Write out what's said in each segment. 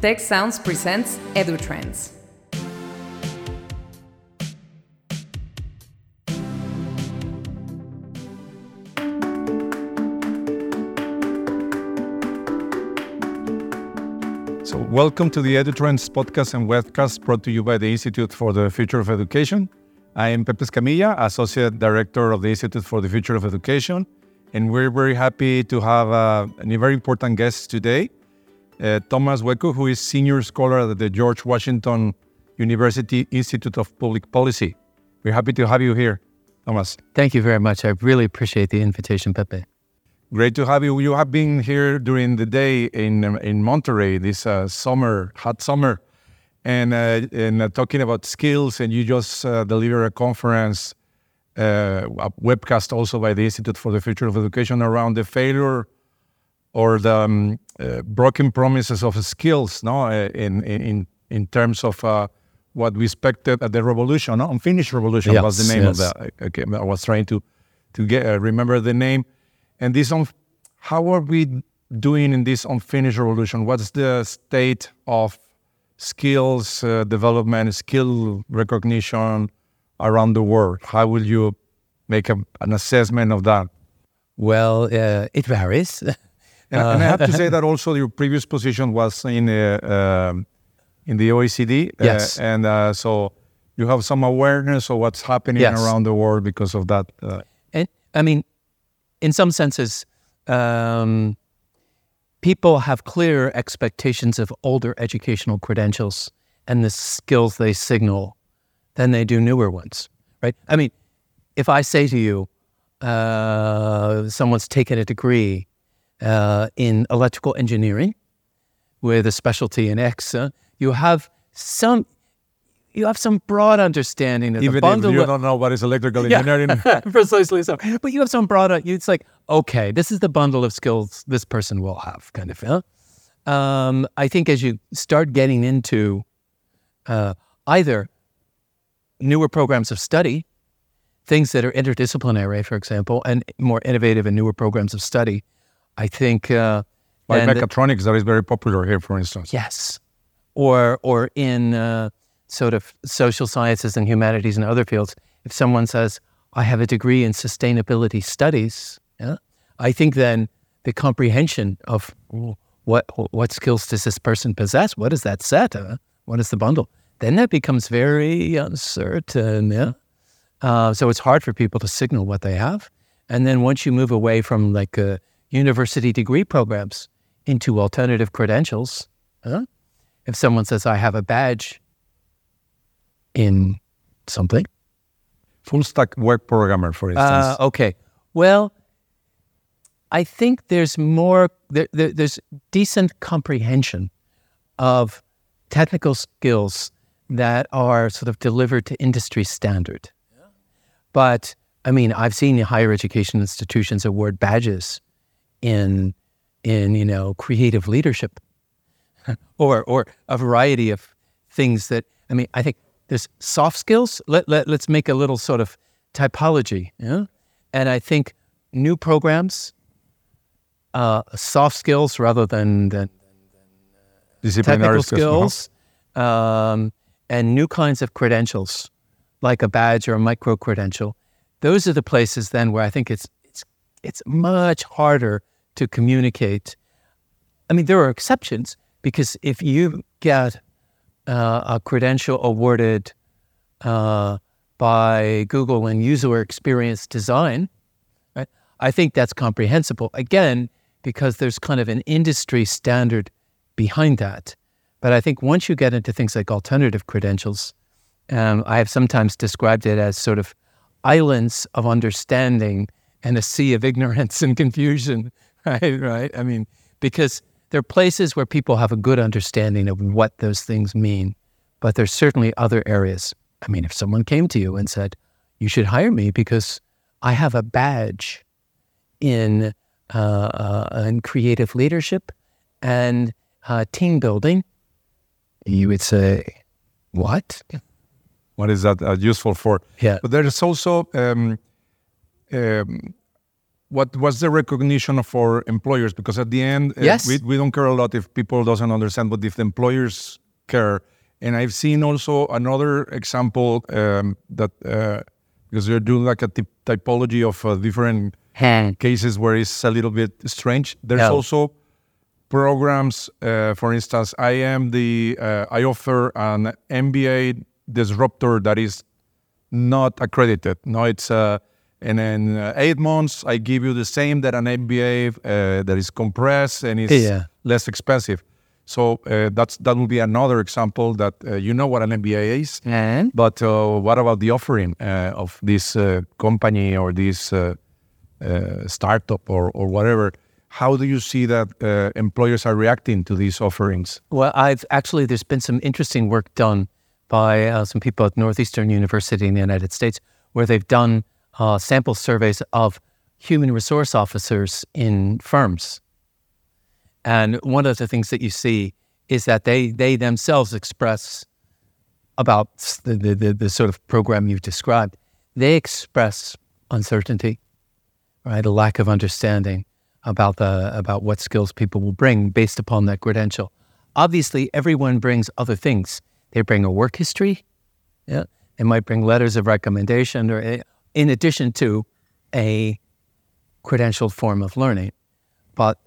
Tec Sounds presents EduTrends. So, welcome to the EduTrends podcast and webcast brought to you by the Institute for the Future of Education. I am Pepe Escamilla, Associate Director of the Institute for the Future of Education, and we're very happy to have uh, a very important guest today, uh, Thomas Weko, who is Senior Scholar at the George Washington University Institute of Public Policy. We're happy to have you here, Thomas. Thank you very much. I really appreciate the invitation, Pepe. Great to have you. You have been here during the day in in Monterrey this uh, summer, hot summer, and uh, and uh, talking about skills. And you just uh, delivered a conference, uh, a webcast also by the Institute for the Future of Education around the failure or the um, Uh, broken promises of skills. No, uh, in in in terms of uh, what we expected at the revolution, no? unfinished revolution Yes, was the name of that. Okay, I was trying to to get remember the name. And this, un- how are we doing in this unfinished revolution? What's the state of skills uh, development, skill recognition around the world? How will you make a, an assessment of that? Well, uh, it varies. And, and I have to say that also your previous position was in uh, um, in the OECD. uh, Yes. and uh, so you have some awareness of what's happening Yes. around the world because of that. Uh, and I mean, in some senses, um, people have clear expectations of older educational credentials and the skills they signal than they do newer ones, right? I mean, if I say to you, uh, someone's taken a degree uh, in electrical engineering with a specialty in X, uh, you have some. You have some broad understanding of even the if you don't know what is electrical Yeah. engineering. precisely so. But you have some broad. It's like okay, this is the bundle of skills this person will have, kind of. Yeah? Um, I think as you start getting into uh, either newer programs of study, things that are interdisciplinary, for example, and more innovative and newer programs of study, I think. Uh, Like mechatronics, that is very popular here, for instance. Yes, or or in uh, sort of social sciences and humanities and other fields, if someone says, "I have a degree in sustainability studies," yeah, I think then the comprehension of what what skills does this person possess? What is that set? Uh, what is the bundle? Then that becomes very uncertain. Yeah. Uh, so it's hard for people to signal what they have. And then once you move away from like uh, university degree programs into alternative credentials, huh? if someone says, I have a badge in something, Full stack web programmer, for instance. uh, okay. Well, I think there's more, there, there, there's decent comprehension of technical skills that are sort of delivered to industry standard. But I mean, I've seen higher education institutions award badges in, in you know, creative leadership or, or a variety of things that, I mean, I think there's soft skills. Let, let, let's make a little sort of typology. Yeah? And I think new programs, uh, soft skills rather than, than Disciplinary technical skills. skills, um, and new kinds of credentials, like a badge or a micro credential. Those are the places then where I think it's it's much harder to communicate. I mean, there are exceptions because if you get uh, a credential awarded uh, by Google in user experience design, right? I think that's comprehensible. Again, because there's kind of an industry standard behind that. But I think once you get into things like alternative credentials, um, I have sometimes described it as sort of islands of understanding and a sea of ignorance and confusion, right? Right. I mean, because there are places where people have a good understanding of what those things mean, but there's certainly other areas. I mean, if someone came to you and said, "You should hire me because I have a badge in uh, uh, in creative leadership and uh, team building," you would say, "What?" What is that uh, useful for? Yeah. But there is also um, um, what was the recognition for employers? Because at the end, uh, Yes. we, we don't care a lot if people doesn't understand, but if the employers care. And I've seen also another example um, that uh, because they're doing like a typology of uh, different cases where it's a little bit strange. There's Yeah. also programs. Uh, for instance, I am the uh, I offer an MBA disruptor that is not accredited. No, it's uh, and then uh, eight months I give you the same that an MBA uh, that is compressed and is Yeah. less expensive. So uh, that's that will be another example that uh, you know what an MBA is. And But uh, what about the offering uh, of this uh, company or this uh, uh, startup or, or whatever? How do you see that uh, employers are reacting to these offerings? Well, I've actually, there's been some interesting work done by uh, some people at Northeastern University in the United States where they've done uh, sample surveys of human resource officers in firms. And one of the things that you see is that they, they themselves express about the, the, the, sort of program you've described. They express uncertainty, right? A lack of understanding about the about what skills people will bring based upon that credential. Obviously, everyone brings other things. They bring a work history. Yeah, they might bring letters of recommendation, or a- in addition to a credentialed form of learning. But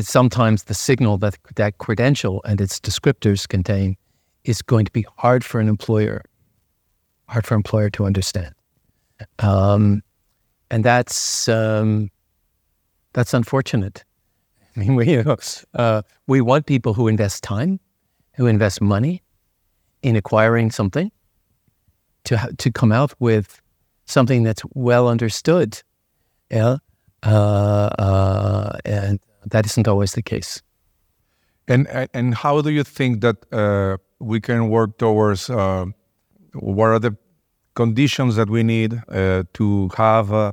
sometimes the signal that that credential and its descriptors contain is going to be hard for an employer, hard for an employer to understand. Um, and that's um, that's unfortunate. I mean, we uh, we want people who invest time, who invest money in acquiring something, to to come out with something that's well understood. Yeah, uh, uh, and that isn't always the case. And and how do you think that uh, we can work towards? Uh, what are the conditions that we need uh, to have uh,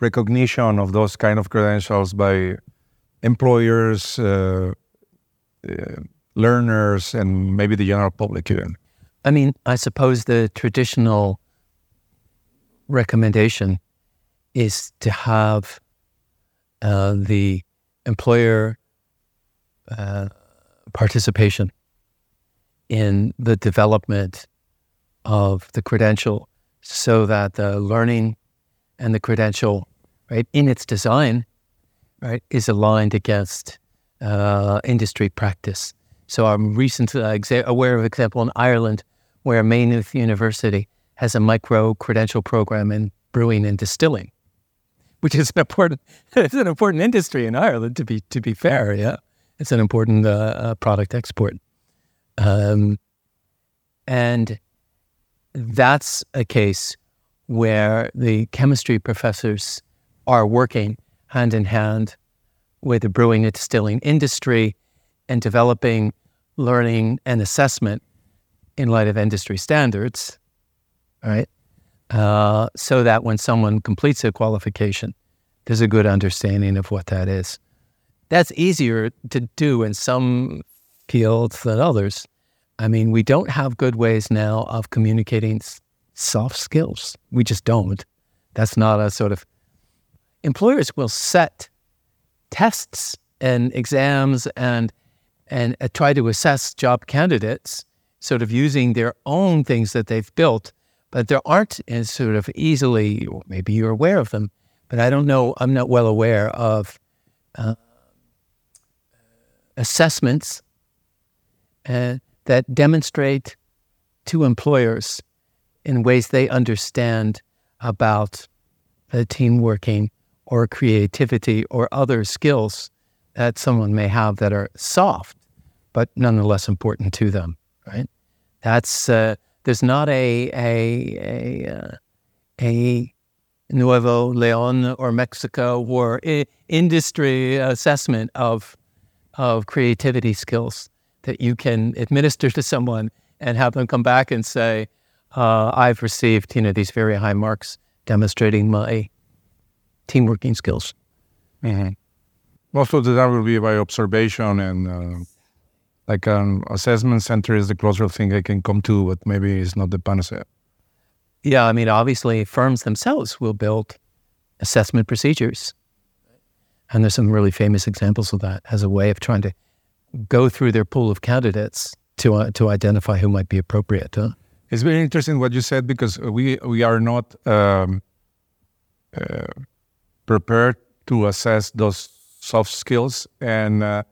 recognition of those kind of credentials by employers, uh, uh, learners, and maybe the general public even? I mean, I suppose the traditional recommendation is to have uh, the employer uh, participation in the development of the credential so that the learning and the credential, right, in its design, right, is aligned against uh, industry practice. So I'm recently uh, aware of example in Ireland where Maynooth University has a micro credential program in brewing and distilling, which is an important it's an important industry in Ireland to be to be fair. Yeah, it's an important uh, uh, product export, um, and that's a case where the chemistry professors are working hand in hand with the brewing and distilling industry and developing learning and assessment in light of industry standards, right? Uh, so that when someone completes a qualification, there's a good understanding of what that is. That's easier to do in some fields than others. I mean, we don't have good ways now of communicating soft skills. We just don't. That's not a sort of employers will set tests and exams and and uh, try to assess job candidates, sort of using their own things that they've built, but there aren't as sort of easily. Maybe you're aware of them, but I don't know. I'm not well aware of uh, assessments uh, that demonstrate to employers in ways they understand about uh, team working or creativity or other skills that someone may have that are soft, but nonetheless important to them. Right? That's uh, there's not a a a, uh, a Nuevo Leon or Mexico or industry assessment of of creativity skills that you can administer to someone and have them come back and say, uh, "I've received you know these very high marks demonstrating my team working skills." Most of the time will be by observation and uh, like an assessment center is the closest thing I can come to, but maybe it's not the panacea. Yeah, I mean, obviously, firms themselves will build assessment procedures And there's some really famous examples of that as a way of trying to go through their pool of candidates to uh, to identify who might be appropriate. Huh? It's very interesting what you said because we we are not um, uh, prepared to assess those soft skills and uh,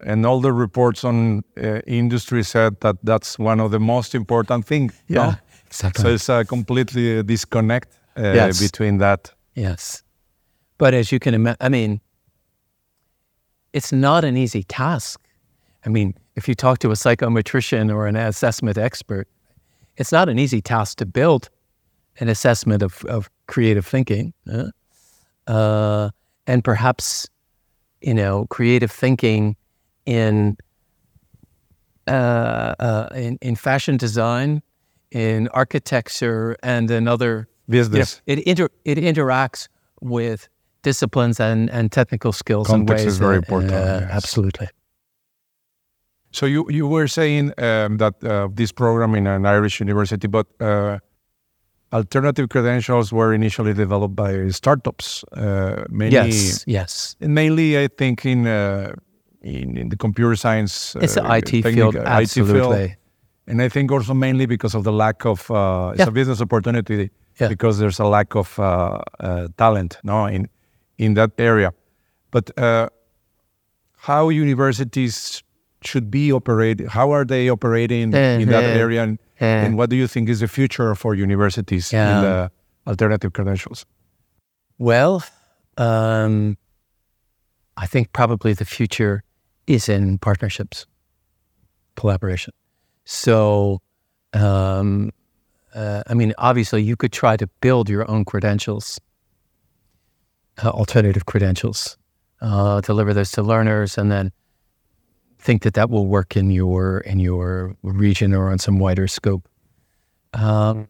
and all the reports on uh, industry said that that's one of the most important things. Yeah, no? exactly. So it's a completely disconnect uh, Yes. between that. Yes. But as you can imagine, I mean, it's not an easy task. I mean, if you talk to a psychometrician or an assessment expert, it's not an easy task to build an assessment of, of creative thinking. Uh, and perhaps, you know, creative thinking in, uh, uh, in, in fashion design, in architecture, and in other you know, Business. it inter, it interacts with disciplines and, and technical skills Context in ways is very that, important, uh, yes. Absolutely. So you you were saying um, that uh, this program in an Irish university, but uh, alternative credentials were initially developed by startups. Uh, mainly, Yes. Yes. mainly I think in uh, in, in the computer science. It's the uh, IT field. technical- IT field. Absolutely. and I think also mainly because of the lack of uh, it's Yeah. a business opportunity Yeah. because there's a lack of uh, talent no in in that area. But uh, how universities should be operating? How are they operating in that Uh-huh. area? And, Uh, and what do you think is the future for universities in the alternative credentials? Well, um, I think probably the future is in partnerships, collaboration. So, um, uh, I mean, obviously, you could try to build your own credentials, uh, alternative credentials, uh, deliver those to learners, and then think that that will work in your in your region or on some wider scope. Um,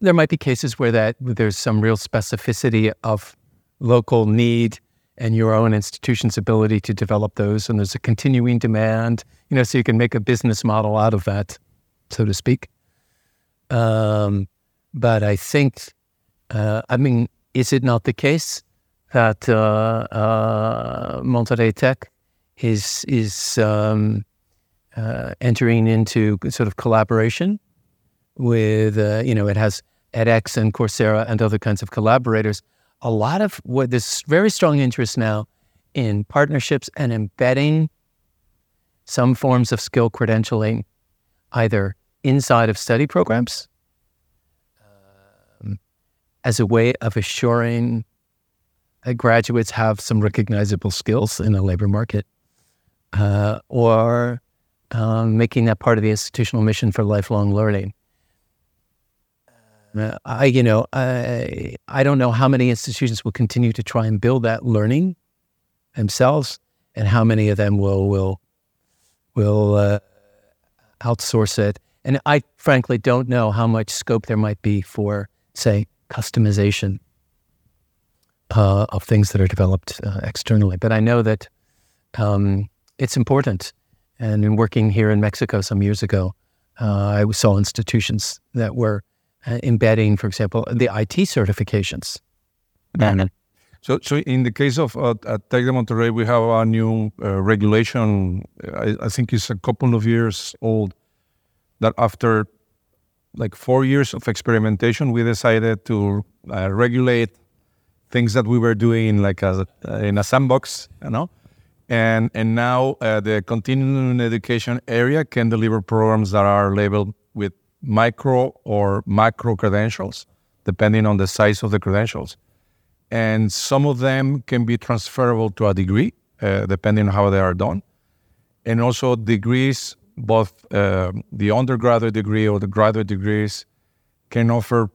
there might be cases where that there's some real specificity of local need and your own institution's ability to develop those, and there's a continuing demand, you know, so you can make a business model out of that, so to speak. Um, but I think, uh, I mean, is it not the case that uh, uh, Monterrey Tech is is um, uh, entering into sort of collaboration with, uh, you know, it has edX and Coursera and other kinds of collaborators. A lot of what there's very strong interest now in partnerships and embedding some forms of skill credentialing either inside of study programs um, as a way of assuring that graduates have some recognizable skills in the labor market uh, or um, making that part of the institutional mission for lifelong learning. I, you know, I, I don't know how many institutions will continue to try and build that learning themselves, and how many of them will will will uh, outsource it. And I frankly don't know how much scope there might be for, say, customization uh, of things that are developed uh, externally. But I know that um, it's important. And in working here in Mexico some years ago, uh, I saw institutions that were uh, embedding, for example, the IT certifications. So, so in the case of uh, at Tec de Monterrey, we have a new uh, regulation. I, I think it's a couple of years old. That after like four years of experimentation, we decided to uh, regulate things that we were doing like a, in a sandbox, you know. And and now uh, the continuing education area can deliver programs that are labeled with micro or macro credentials, depending on the size of the credentials and some of them can be transferable to a degree, uh, depending on how they are done. And also degrees, both uh, the undergraduate degree or the graduate degrees, can offer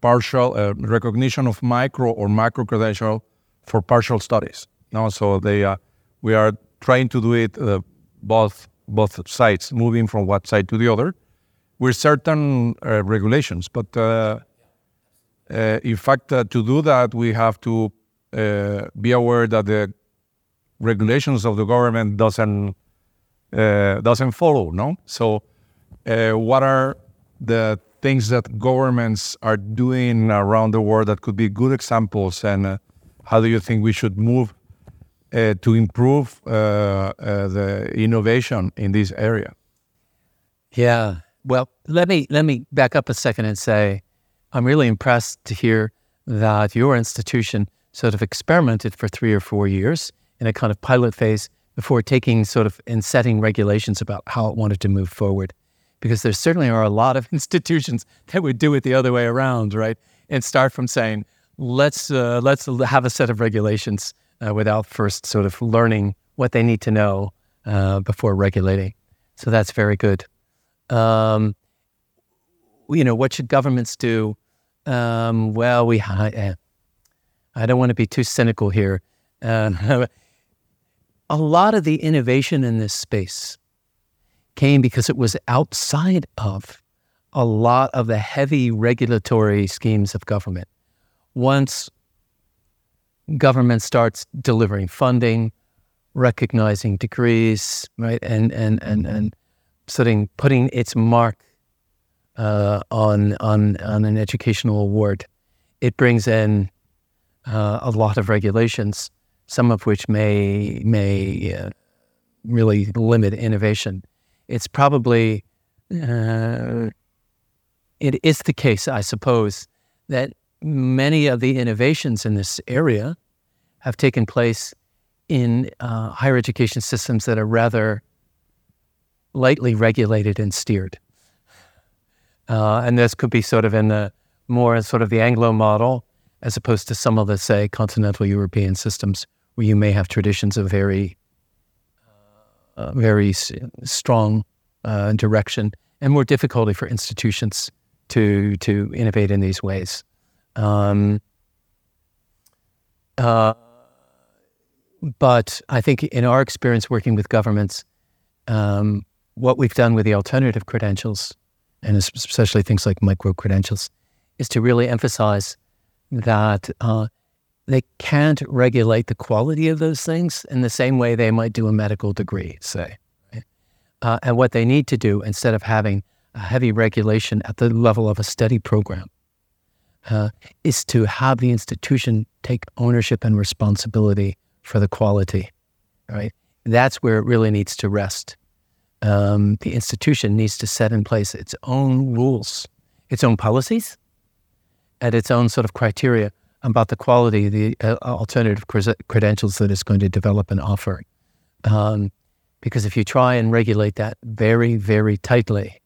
partial uh, recognition of micro or macro credential for partial studies. No, so they uh, we are trying to do it uh, both both sides, moving from one side to the other, with certain uh, regulations, but. Uh, uh, in fact, uh, to do that, we have to uh, be aware that the regulations of the government doesn't uh, doesn't follow. No, so what are the things that governments are doing around the world that could be good examples and how do you think we should move to improve the innovation in this area? Yeah. Well, let me let me back up a second and say I'm really impressed to hear that your institution sort of experimented for three or four years in a kind of pilot phase before taking sort of and setting regulations about how it wanted to move forward. Because there certainly are a lot of institutions that would do it the other way around, right? And start from saying, let's uh, let's have a set of regulations uh, without first sort of learning what they need to know uh, before regulating. So that's very good. Um, you know, what should governments do? Um, well, we I, I, don't want to be too cynical here. Uh, a lot of the innovation in this space came because it was outside of a lot of the heavy regulatory schemes of government. Once government starts delivering funding, recognizing degrees, right, and and and and sitting putting its mark uh, on on on an educational award, it brings in uh, a lot of regulations, some of which may may uh, really limit innovation. It's probably uh, it is the case, I suppose, that many of the innovations in this area have taken place in uh, higher education systems that are rather lightly regulated and steered. Uh, and this could be sort of in the more sort of the Anglo model, as opposed to some of the, say, continental European systems where you may have traditions of very, uh, very s- strong uh, direction and more difficulty for institutions to to innovate in these ways. Um, uh, but I think in our experience working with governments, um, what we've done with the alternative credentials, and especially things like micro credentials, is to really emphasize that uh, they can't regulate the quality of those things in the same way they might do a medical degree, say. Uh, and what they need to do, instead of having a heavy regulation at the level of a study program, uh, is to have the institution take ownership and responsibility for the quality, right? That's where it really needs to rest um, the institution needs to set in place its own rules, its own policies, and its own sort of criteria about the quality of the uh, alternative credentials that it's going to develop and offer. Um, because if you try and regulate that very, very tightly,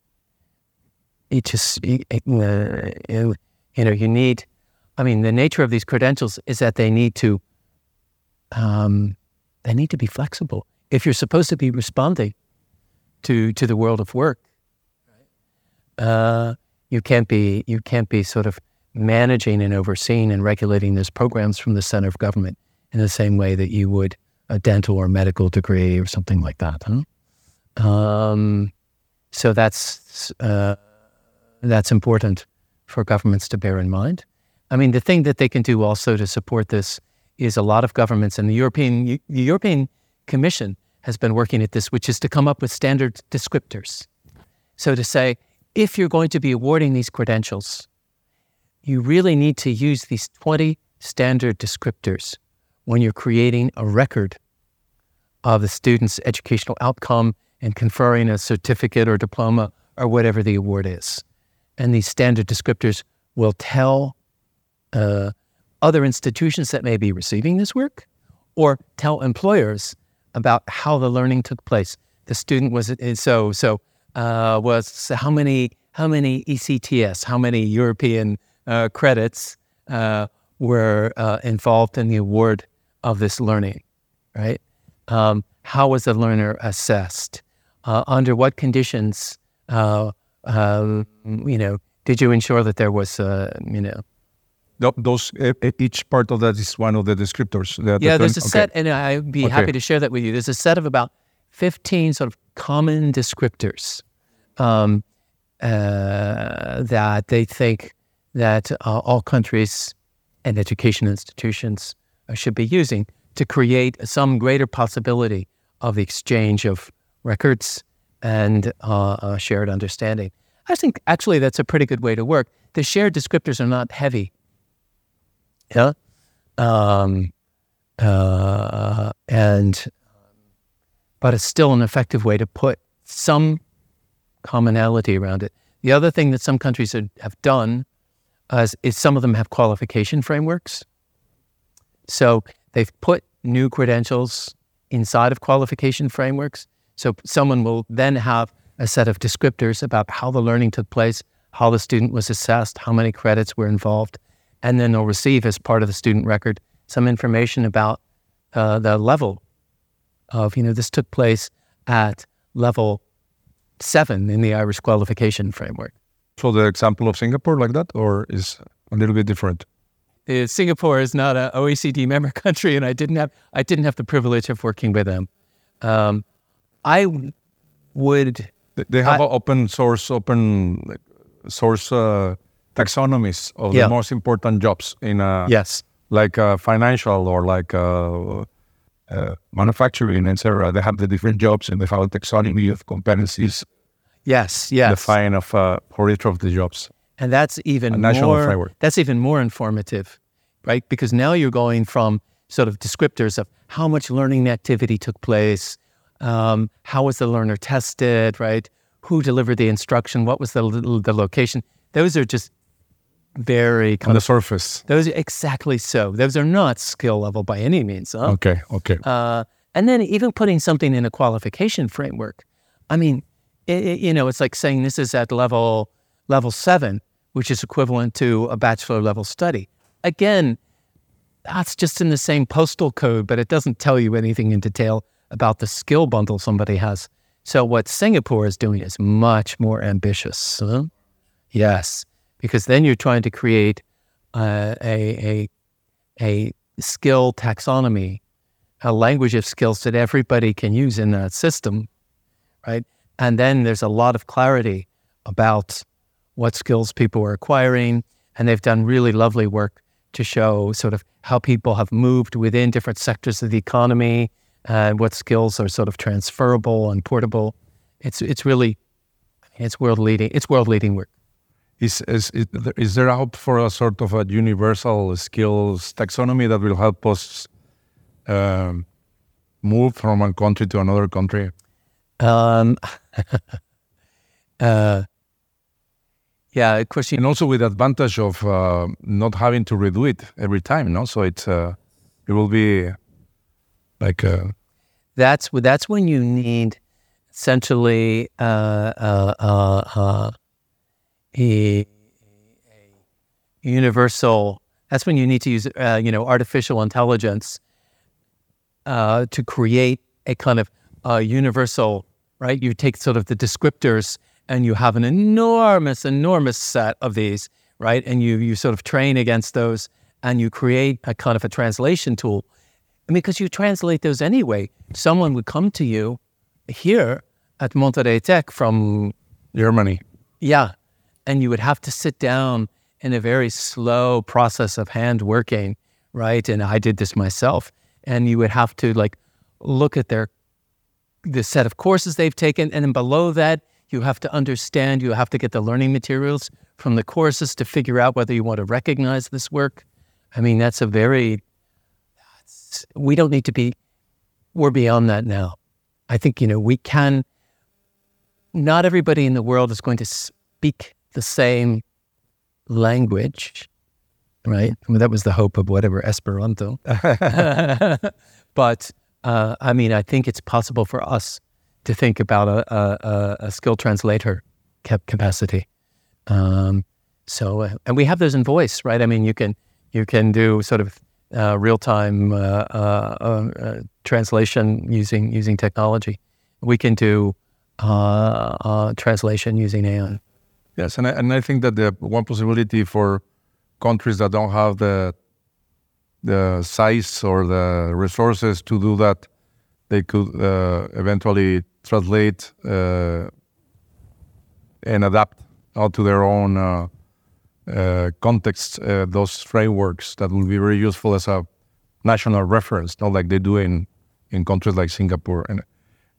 it just, it, uh, you know, you need, I mean, the nature of these credentials is that they need to, um, they need to be flexible. If you're supposed to be responding to to the world of work. Uh, you can't be you can't be sort of managing and overseeing and regulating those programs from the center of government in the same way that you would a dental or medical degree or something like that. Huh? Um, so that's uh, that's important for governments to bear in mind. I mean, the thing that they can do also to support this is a lot of governments and the European the European Commission has been working at this, which is to come up with standard descriptors. So to say, if you're going to be awarding these credentials, you really need to use these 20 standard descriptors when you're creating a record of the student's educational outcome and conferring a certificate or diploma or whatever the award is. And these standard descriptors will tell uh, other institutions that may be receiving this work or tell employers about how the learning took place. The student was so so uh, was how many how many ECTS how many European uh, credits uh, were uh, involved in the award of this learning, right? Um, how was the learner assessed? Uh, under what conditions? Uh, um, you know, did you ensure that there was you know those each part of that is one of the descriptors. The, yeah, there's a okay. set, and I'd be okay. happy to share that with you. There's a set of about 15 sort of common descriptors um, uh, that they think that uh, all countries and education institutions uh, should be using to create some greater possibility of the exchange of records and uh, shared understanding. I think actually that's a pretty good way to work. The shared descriptors are not heavy yeah. um, uh, and but it's still an effective way to put some commonality around it. The other thing that some countries have, have done is, is some of them have qualification frameworks. So they've put new credentials inside of qualification frameworks. So someone will then have a set of descriptors about how the learning took place, how the student was assessed, how many credits were involved, and then they'll receive as part of the student record some information about uh, the level of, you know, this took place at level seven in the Irish qualification framework. So the example of Singapore like that, or is a little bit different? Uh, Singapore is not an OECD member country, and I didn't have I didn't have the privilege of working with them. Um, I would. They have I, open source, open source uh, taxonomies of yeah. the most important jobs in a yes, like uh, financial or like uh, uh, manufacturing, etc. They have the different jobs and they have a taxonomy of competencies. Yes, yes. Define of uh, for each of the jobs. And that's even more. Framework. That's even more informative, right? Because now you're going from sort of descriptors of how much learning activity took place, um, how was the learner tested, right? Who delivered the instruction? What was the the location? Those are just very on the surface. Those exactly so. Those are not skill level by any means. Huh? Okay, okay. Uh, and then even putting something in a qualification framework. I mean, it, it, you know, it's like saying this is at level level seven, which is equivalent to a bachelor level study. Again, that's just in the same postal code, but it doesn't tell you anything in detail about the skill bundle somebody has. So what Singapore is doing is much more ambitious. Huh? Yes because then you're trying to create uh, a, a, a skill taxonomy, a language of skills that everybody can use in that system, right? And then there's a lot of clarity about what skills people are acquiring. And they've done really lovely work to show sort of how people have moved within different sectors of the economy and what skills are sort of transferable and portable. It's, it's really, it's world leading, it's world leading work. Is, is, is there a hope for a sort of a universal skills taxonomy that will help us um, move from one country to another country? Um, uh, yeah, of course. and also with advantage of uh, not having to redo it every time, no? So it's uh, it will be like a... Uh, that's that's when you need essentially uh, uh, a, a universal. That's when you need to use, uh, you know, artificial intelligence uh, to create a kind of uh, universal, right? You take sort of the descriptors and you have an enormous, enormous set of these, right? And you you sort of train against those and you create a kind of a translation tool. And because you translate those anyway, someone would come to you here at Monterrey Tech from Germany. Yeah, and you would have to sit down in a very slow process of hand working, right? And I did this myself. And you would have to like look at their the set of courses they've taken, and then below that, you have to understand. You have to get the learning materials from the courses to figure out whether you want to recognize this work. I mean, that's a very we don't need to be. We're beyond that now. I think you know we can. Not everybody in the world is going to speak the same language, right? I mean, that was the hope of whatever Esperanto. but uh, I mean, I think it's possible for us to think about a, a, a skill translator capacity. Um, so, uh, and we have those in voice, right? I mean, you can you can do sort of uh, real time uh, uh, uh, translation using using technology. We can do translation using AI. Yes, and I, and I think that the one possibility for countries that don't have the the size or the resources to do that, they could uh, eventually translate uh, and adapt to their own uh, uh context uh, those frameworks that will be very useful as a national reference, not like they do in in countries like Singapore and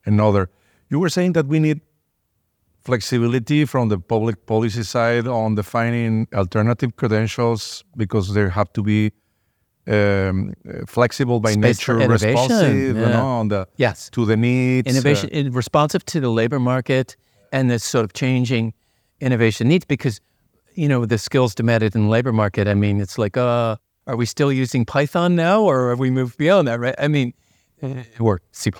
and other. You were saying that we need flexibility from the public policy side on defining alternative credentials because they have to be um, flexible by Space nature, responsive, you know, on the Yes. to the needs. uh, innovation in- responsive to the labor market and this sort of changing innovation needs because you know the skills demanded in the labor market i mean it's like uh are we still using python now or have we moved beyond that right i mean eh, or c++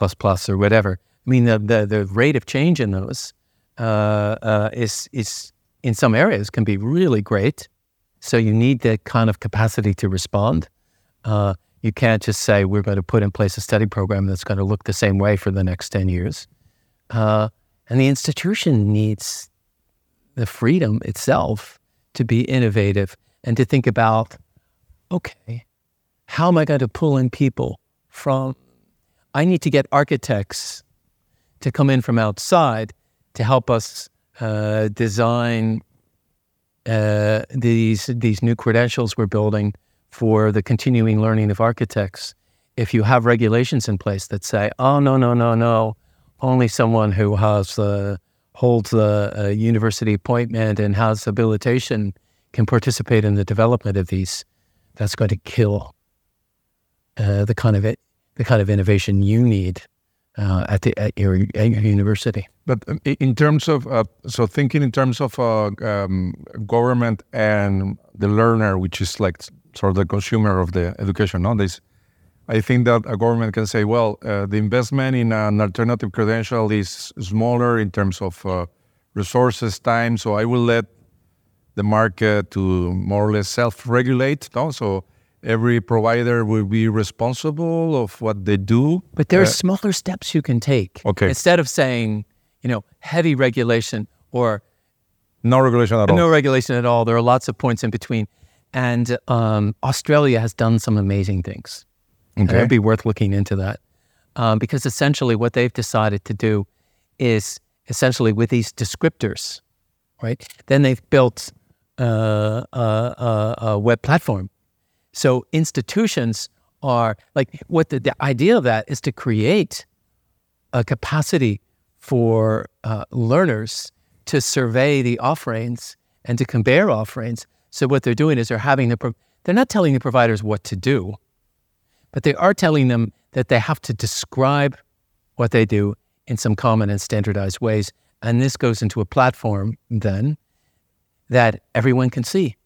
or whatever i mean the the, the rate of change in those uh, uh, is is in some areas can be really great so you need that kind of capacity to respond uh, you can't just say we're going to put in place a study program that's going to look the same way for the next 10 years. Uh, and the institution needs the freedom itself to be innovative and to think about okay, how am I going to pull in people from? I need to get architects to come in from outside to help us uh, design uh, these these new credentials we're building for the continuing learning of architects. If you have regulations in place that say, "Oh no no no no," only someone who has the holds the uh, university appointment and has habilitation can participate in the development of these, that's going to kill uh, the kind of it, the kind of innovation you need uh, at the at your, at university. But um, in terms of uh, so thinking in terms of uh, um, government and the learner, which is like sort of the consumer of the education nowadays, I think that a government can say, well, uh, the investment in an alternative credential is smaller in terms of uh, resources, time. So I will let the market to more or less self-regulate. No? So every provider will be responsible of what they do. But there are Uh, smaller steps you can take. Okay. Instead of saying, you know, heavy regulation or no regulation at all. no regulation at all, there are lots of points in between. And um, Australia has done some amazing things. And Okay. it'd be worth looking into that. Um, because essentially what they've decided to do is essentially with these descriptors, right? Then they've built uh, a, a, a web platform. So institutions are like what the, the idea of that is to create a capacity for uh, learners to survey the offerings and to compare offerings. So what they're doing is they're having the pro- they're not telling the providers what to do, but they are telling them that they have to describe what they do in some common and standardized ways. And this goes into a platform then that everyone can see,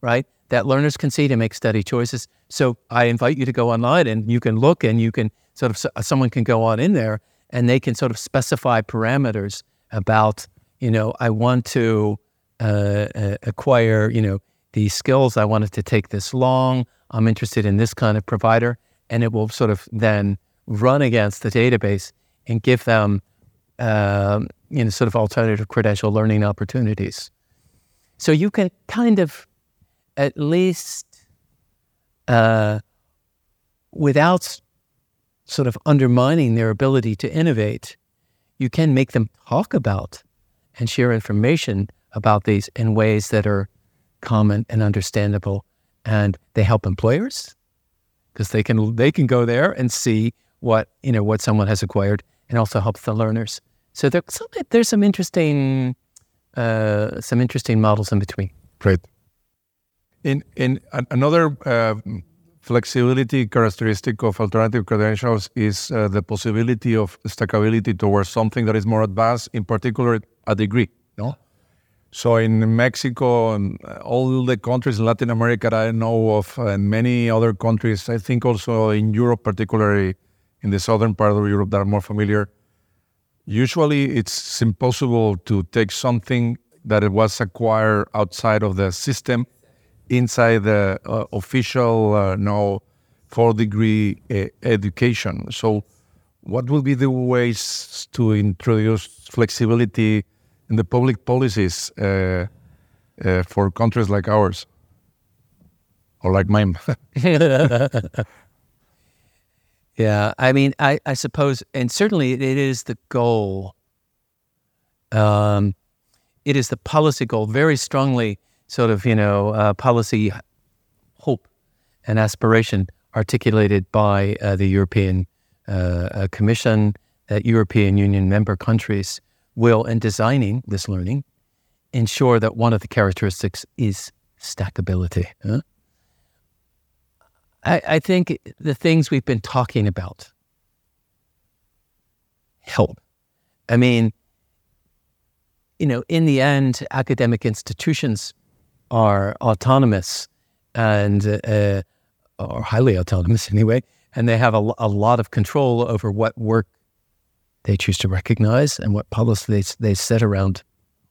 right? That learners can see to make study choices. So I invite you to go online and you can look and you can sort of, someone can go on in there and they can sort of specify parameters about, you know, I want to uh, uh, acquire, you know, these skills. I want it to take this long. I'm interested in this kind of provider. And it will sort of then run against the database and give them, um, you know, sort of alternative credential learning opportunities. So you can kind of at least uh, without sort of undermining their ability to innovate, you can make them talk about and share information about these in ways that are common and understandable. And they help employers because they can they can go there and see what you know what someone has acquired, and also helps the learners. So there's some, there's some interesting uh, some interesting models in between. Great. In in an- another uh, flexibility characteristic of alternative credentials is uh, the possibility of stackability towards something that is more advanced, in particular a degree. No. So in Mexico and uh, all the countries in Latin America that I know of, and many other countries, I think also in Europe, particularly in the southern part of Europe, that are more familiar. Usually, it's impossible to take something that it was acquired outside of the system inside the uh, official uh, no four degree uh, education. So, what will be the ways to introduce flexibility in the public policies for countries like ours or like mine? Yeah, I mean, I, I suppose, and certainly it is the goal. Um, it is the policy goal, very strongly, sort of, you know, uh, policy hope and aspiration articulated by uh, the European uh, uh, Commission, that European Union member countries will, in designing this learning, ensure that one of the characteristics is stackability. huh? I, I think the things we've been talking about help. I mean, you know, in the end, academic institutions are autonomous and uh, or highly autonomous anyway, and they have a, a lot of control over what work they choose to recognize and what policy they, they set around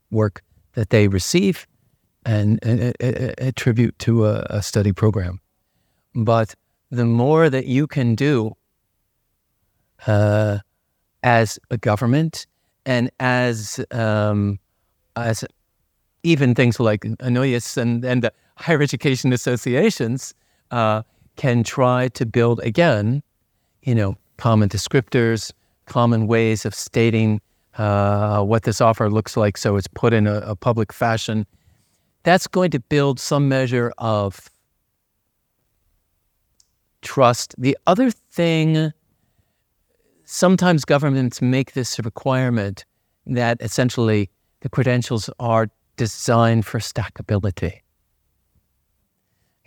work that they receive and, and, and attribute to a, a study program. But the more that you can do uh, as a government and as um, as even things like ANUIES and, and the higher education associations uh, can try to build again, you know, common descriptors, common ways of stating uh, what this offer looks like, so it's put in a, a public fashion. That's going to build some measure of trust. The other thing, sometimes governments make this requirement that essentially the credentials are designed for stackability.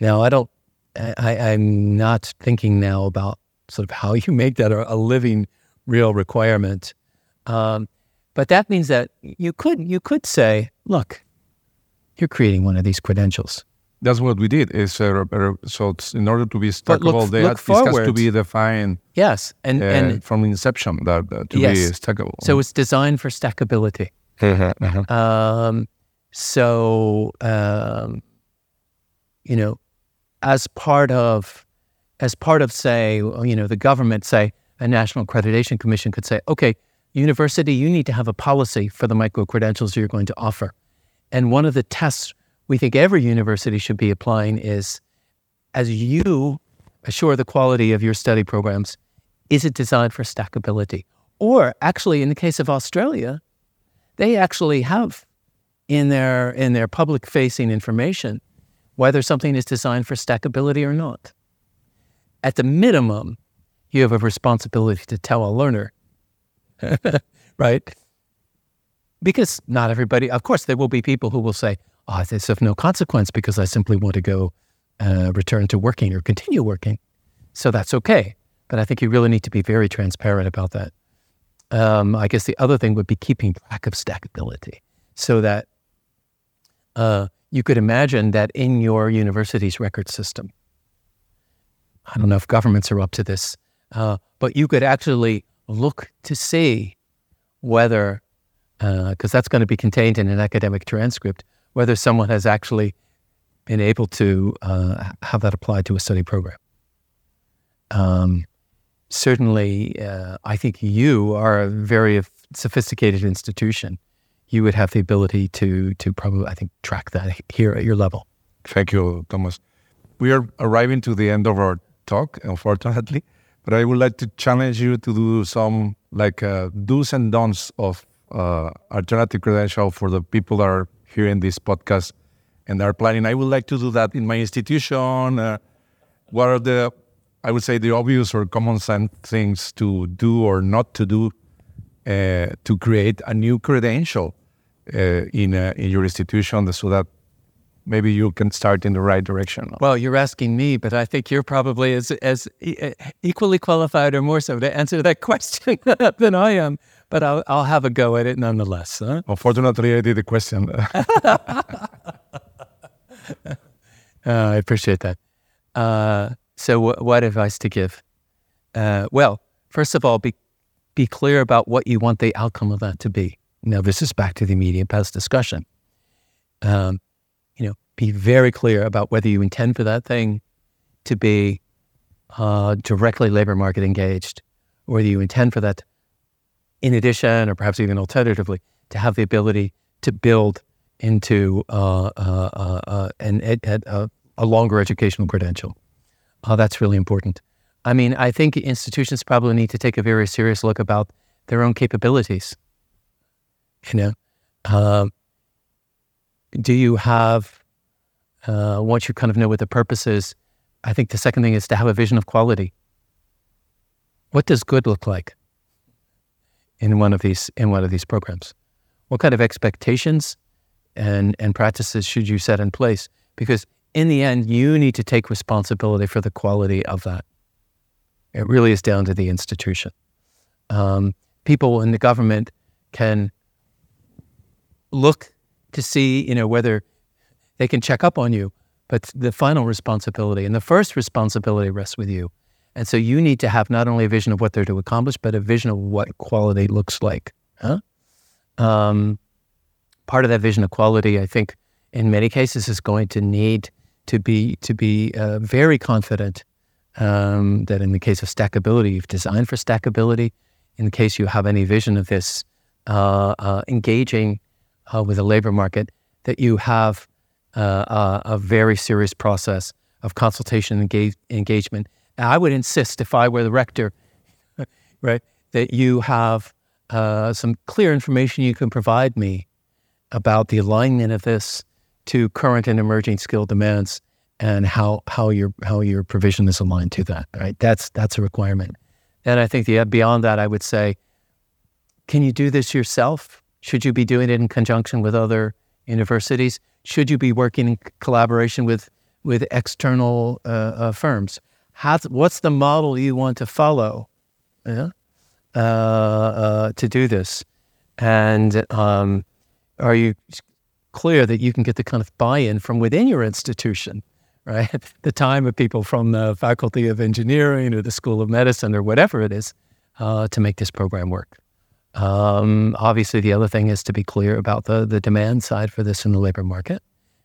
Now, I don't, I, am not thinking now about sort of how you make that a, a living, real requirement. Um, but that means that you could, you could say, look, you're creating one of these credentials. That's what we did. Is uh, so in order to be stackable, look, they look had, this has to be defined. Yes, and, uh, and from inception that uh, to yes. be stackable. So it's designed for stackability. Uh-huh, uh-huh. Um, so, um, you know, as part of, as part of, say, you know, the government, say, a national accreditation commission could say, okay, university, you need to have a policy for the micro credentials you're going to offer. And one of the tests we think every university should be applying is as you assure the quality of your study programs, is it designed for stackability? Or actually, in the case of Australia, they actually have in their in their public facing information whether something is designed for stackability or not. At the minimum, you have a responsibility to tell a learner, right? Because not everybody, of course, there will be people who will say, oh, it's of no consequence because I simply want to go uh, return to working or continue working. So that's okay. But I think you really need to be very transparent about that. Um, I guess the other thing would be keeping track of stackability so that uh, you could imagine that in your university's record system, I don't know if governments are up to this, uh, but you could actually look to see whether, because uh, that's going to be contained in an academic transcript, whether someone has actually been able to uh, have that applied to a study program. Um, certainly, uh, I think you are a very sophisticated institution. You would have the ability to to probably, I think, track that here at your level. Thank you, Thomas. We are arriving to the end of our talk, unfortunately, but I would like to challenge you to do some like uh, do's and don'ts of uh, alternative credential for the people that are hearing this podcast and are planning. I would like to do that in my institution. Uh, what are the I would say the obvious or common sense things to do or not to do uh, to create a new credential in uh, in your institution, so that maybe you can start in the right direction. Well, you're asking me, but I think you're probably as as equally qualified or more so to answer that question than I am. But I'll I'll have a go at it nonetheless. Huh? Unfortunately, I did the question. uh, I appreciate that. Uh, so, what advice to give? Uh, well, first of all, be be clear about what you want the outcome of that to be. Now, this is back to the immediate past discussion. Um, you know, be very clear about whether you intend for that thing to be uh, directly labor market engaged, or whether you intend for that, in addition, or perhaps even alternatively, to have the ability to build into uh, uh, uh, uh an ed- a longer educational credential. That's really important. I mean, I think institutions probably need to take a very serious look about their own capabilities. You know, um, do you have, uh, once you kind of know what the purpose is, I think the second thing is to have a vision of quality. What does good look like in one of these in one of these programs? What kind of expectations and and practices should you set in place? Because in the end, you need to take responsibility for the quality of that. It really is down to the institution. Um, people in the government can look to see, you know, whether they can check up on you, but the final responsibility and the first responsibility rests with you. And so you need to have not only a vision of what they're to accomplish, but a vision of what quality looks like. Huh? Um, part of that vision of quality, I think, in many cases, is going to need to be to be uh, very confident um, that in the case of stackability, you've designed for stackability. In the case you have any vision of this, uh, uh, engaging uh, with the labor market, that you have uh, a very serious process of consultation and engage- engagement. And I would insist, if I were the rector, right, that you have uh, some clear information you can provide me about the alignment of this to current and emerging skill demands and how how your how your provision is aligned to that. Right, that's that's a requirement. And I think the beyond that, I would say, can you do this yourself? Should you be doing it in conjunction with other universities? Should you be working in collaboration with with external uh, uh, firms? How, what's the model you want to follow yeah? Uh, uh, to do this? And um, are you clear that you can get the kind of buy-in from within your institution? Right, the time of people from the Faculty of Engineering or the School of Medicine or whatever it is uh, to make this program work. Um, obviously, the other thing is to be clear about the, the demand side for this in the labor market.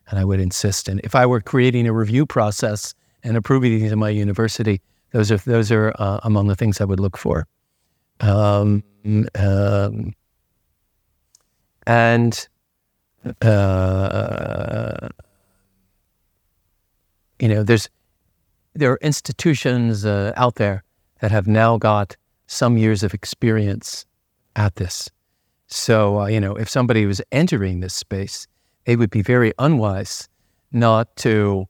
And I would insist, and if I were creating a review process and approving these in my university, those are those are uh, among the things I would look for. Um, um, and uh, you know, there's there are institutions uh, out there that have now got some years of experience at this. So, uh, you know, if somebody was entering this space, it would be very unwise not to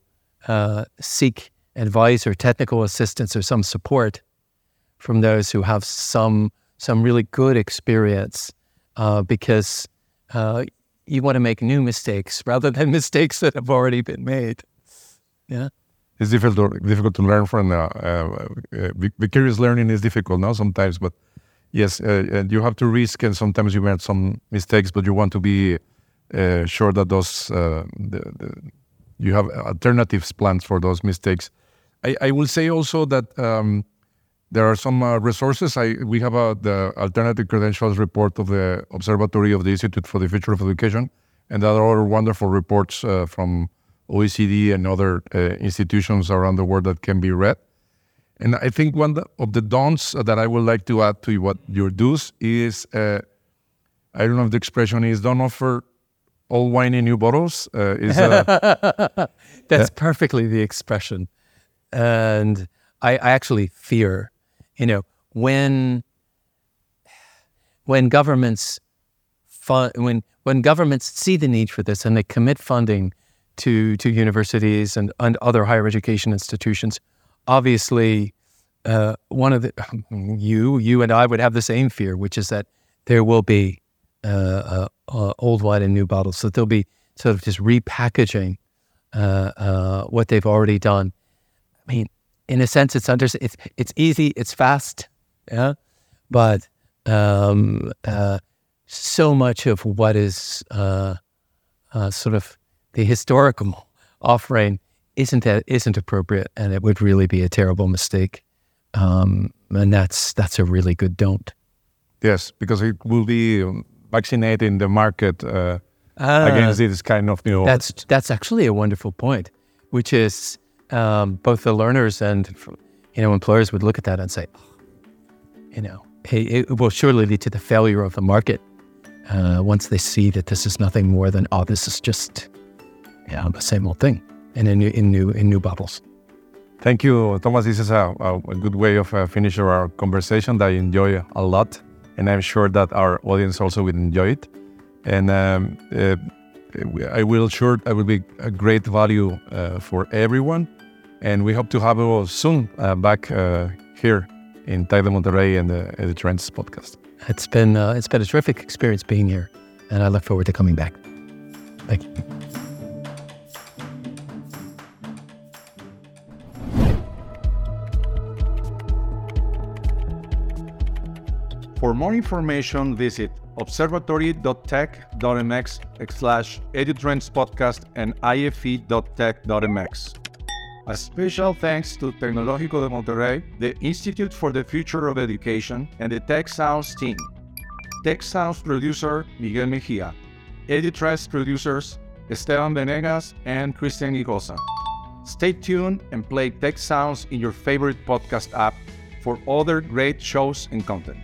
uh, seek advice or technical assistance or some support from those who have some some really good experience, uh, because uh, you want to make new mistakes rather than mistakes that have already been made. Yeah. It's difficult to, difficult to learn from. Uh, uh, vicarious learning is difficult now sometimes, but yes, uh, you have to risk, and sometimes you make some mistakes, but you want to be uh, sure that those uh, the, the, you have alternatives plans for those mistakes. I, I will say also that um, there are some uh, resources. I, we have the alternative credentials report of the Observatory of the Institute for the Future of Education, and there are other wonderful reports uh, from OECD and other uh, institutions around the world that can be read. And I think one of the dons that I would like to add to what your do's is, uh, I don't know if the expression is, don't offer all wine in new bottles. Uh, is uh, That's perfectly the expression. And I, I actually fear, you know, when when governments fund, when when governments see the need for this and they commit funding to to universities and, and other higher education institutions, obviously, uh, one of the you you and I would have the same fear, which is that there will be uh, uh, uh old wine in new bottles. So they'll be sort of just repackaging uh, uh, what they've already done. I mean, in a sense, it's under it's it's easy, it's fast, yeah, but um, so much of what is sort of the historical offering isn't that isn't appropriate, and it would really be a terrible mistake. Um, and that's that's a really good don't. Yes, because it will be vaccinating the market uh, uh, against this kind of new. That's that's actually a wonderful point, which is um, both the learners and you know employers would look at that and say, oh, you know, hey, it will surely lead to the failure of the market uh, once they see that this is nothing more than oh, this is just yeah the same old thing and in new in new in new bottles. Thank you, Thomas. This is a, a, good way of uh, finishing our conversation that I enjoy a lot, and I'm sure that our audience also will enjoy it. And um, uh, I will sure I will be a great value uh, for everyone. And we hope to have you soon uh, back uh, here in TEC de Monterrey and the, the Trends podcast. It's been uh, it's been a terrific experience being here, and I look forward to coming back. Thank you. For more information, visit observatory.tec.mx slash edutrends podcast and ife.tec.mx. A special thanks to Tecnológico de Monterrey, the Institute for the Future of Education, and the Tec Sounds team. Tec Sounds producer Miguel Mejia. Edutrends producers Esteban Venegas and Christian Igosa. Stay tuned and play Tec Sounds in your favorite podcast app for other great shows and content.